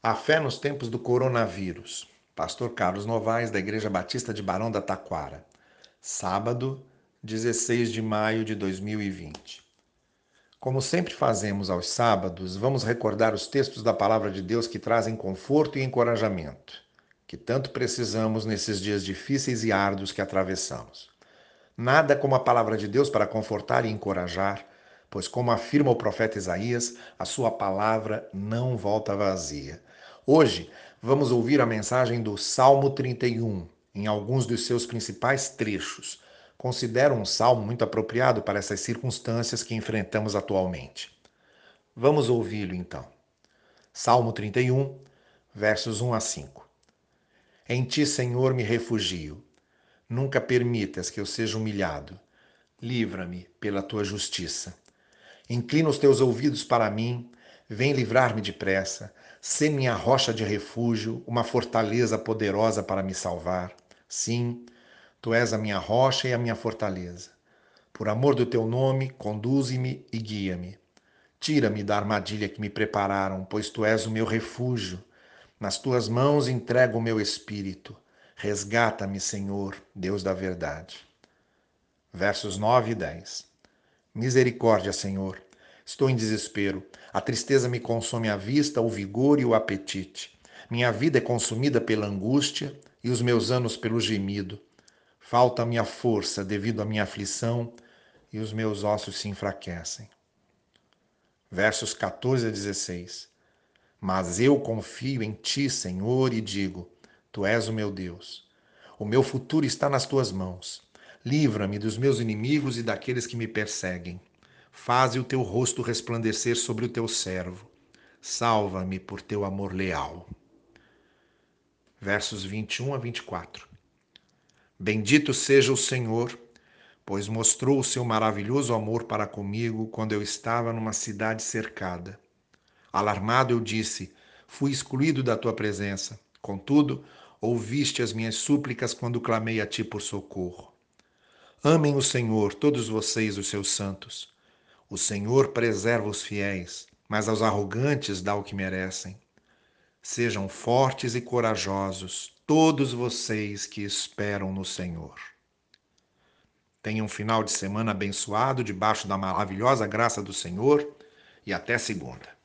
A fé nos tempos do coronavírus. Pastor Carlos Novaes, da Igreja Batista de Barão da Taquara. Sábado, 16 de maio de 2020. Como sempre fazemos aos sábados, vamos recordar os textos da palavra de Deus que trazem conforto e encorajamento, que tanto precisamos nesses dias difíceis e árduos que atravessamos. Nada como a palavra de Deus para confortar e encorajar, pois, como afirma o profeta Isaías, a sua palavra não volta vazia. Hoje, vamos ouvir a mensagem do Salmo 31, em alguns dos seus principais trechos. Considero um salmo muito apropriado para essas circunstâncias que enfrentamos atualmente. Vamos ouvi-lo então. Salmo 31, versos 1 a 5. Em ti, Senhor, me refugio. Nunca permitas que eu seja humilhado. Livra-me pela tua justiça. Inclina os teus ouvidos para mim, vem livrar-me depressa. Sê minha rocha de refúgio, uma fortaleza poderosa para me salvar. Sim, tu és a minha rocha e a minha fortaleza. Por amor do teu nome, conduze-me e guia-me. Tira-me da armadilha que me prepararam, pois tu és o meu refúgio. Nas tuas mãos entrego o meu espírito. Resgata-me, Senhor, Deus da verdade. Versos 9 e 10. Misericórdia, Senhor. Estou em desespero. A tristeza me consome a vista, o vigor e o apetite. Minha vida é consumida pela angústia e os meus anos pelo gemido. Falta-me a força devido à minha aflição e os meus ossos se enfraquecem. Versos 14 a 16. Mas eu confio em ti, Senhor, e digo: Tu és o meu Deus. O meu futuro está nas tuas mãos. Livra-me dos meus inimigos e daqueles que me perseguem. Faze o teu rosto resplandecer sobre o teu servo. Salva-me por teu amor leal. Versos 21 a 24. Bendito seja o Senhor, pois mostrou o seu maravilhoso amor para comigo quando eu estava numa cidade cercada. Alarmado eu disse: Fui excluído da tua presença. Contudo, ouviste as minhas súplicas quando clamei a ti por socorro. Amem o Senhor, todos vocês, os seus santos. O Senhor preserva os fiéis, mas aos arrogantes dá o que merecem. Sejam fortes e corajosos, todos vocês que esperam no Senhor. Tenham um final de semana abençoado, debaixo da maravilhosa graça do Senhor, e até segunda.